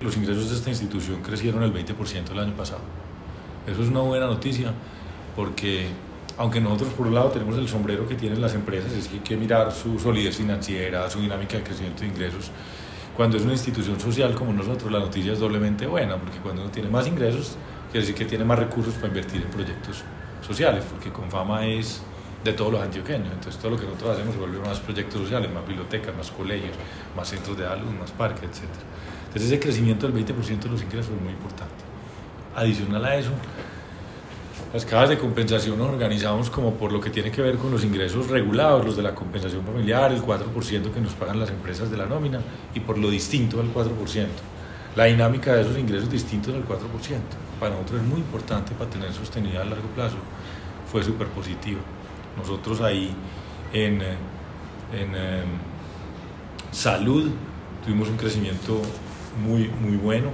institución crecieron el 20% el año pasado. Eso es una buena noticia porque aunque nosotros por un lado tenemos el sombrero que tienen las empresas, es que hay que mirar su solidez financiera, su dinámica de crecimiento de ingresos. Cuando es una institución social como nosotros, la noticia es doblemente buena, porque cuando uno tiene más ingresos, quiere decir que tiene más recursos para invertir en proyectos sociales, porque con fama es de todos los antioqueños. Entonces todo lo que nosotros hacemos se vuelve más proyectos sociales, más bibliotecas, más colegios, más centros de salud, más parques, etc. Entonces ese crecimiento del 20% de los ingresos es muy importante. Adicional a eso, las cajas de compensación nos organizamos como por lo que tiene que ver con los ingresos regulados, los de la compensación familiar, el 4% que nos pagan las empresas de la nómina y por lo distinto al 4%. La dinámica de esos ingresos distintos al 4%, para nosotros es muy importante para tener sostenibilidad a largo plazo, fue súper positivo. Nosotros ahí en, en em, salud tuvimos un crecimiento muy, muy bueno